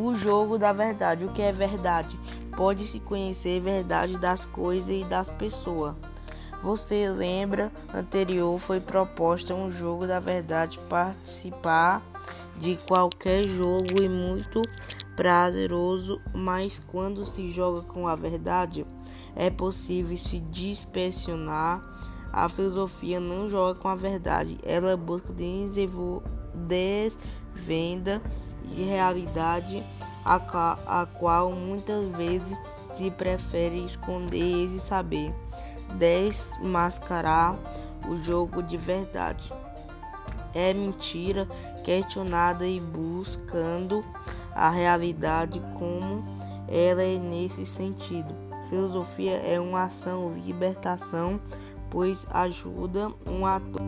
O jogo da verdade. O que é verdade? Pode-se conhecer verdade das coisas e das pessoas. Você lembra anterior foi proposta um jogo da verdade participar de qualquer jogo e muito prazeroso, mas quando se joga com a verdade é possível se dispersionar. A filosofia não joga com a verdade, ela busca desvenda de realidade a, a qual muitas vezes se prefere esconder esse saber, desmascarar o jogo de verdade. É mentira questionada e buscando a realidade como ela é nesse sentido. Filosofia é uma ação libertação, pois ajuda um ator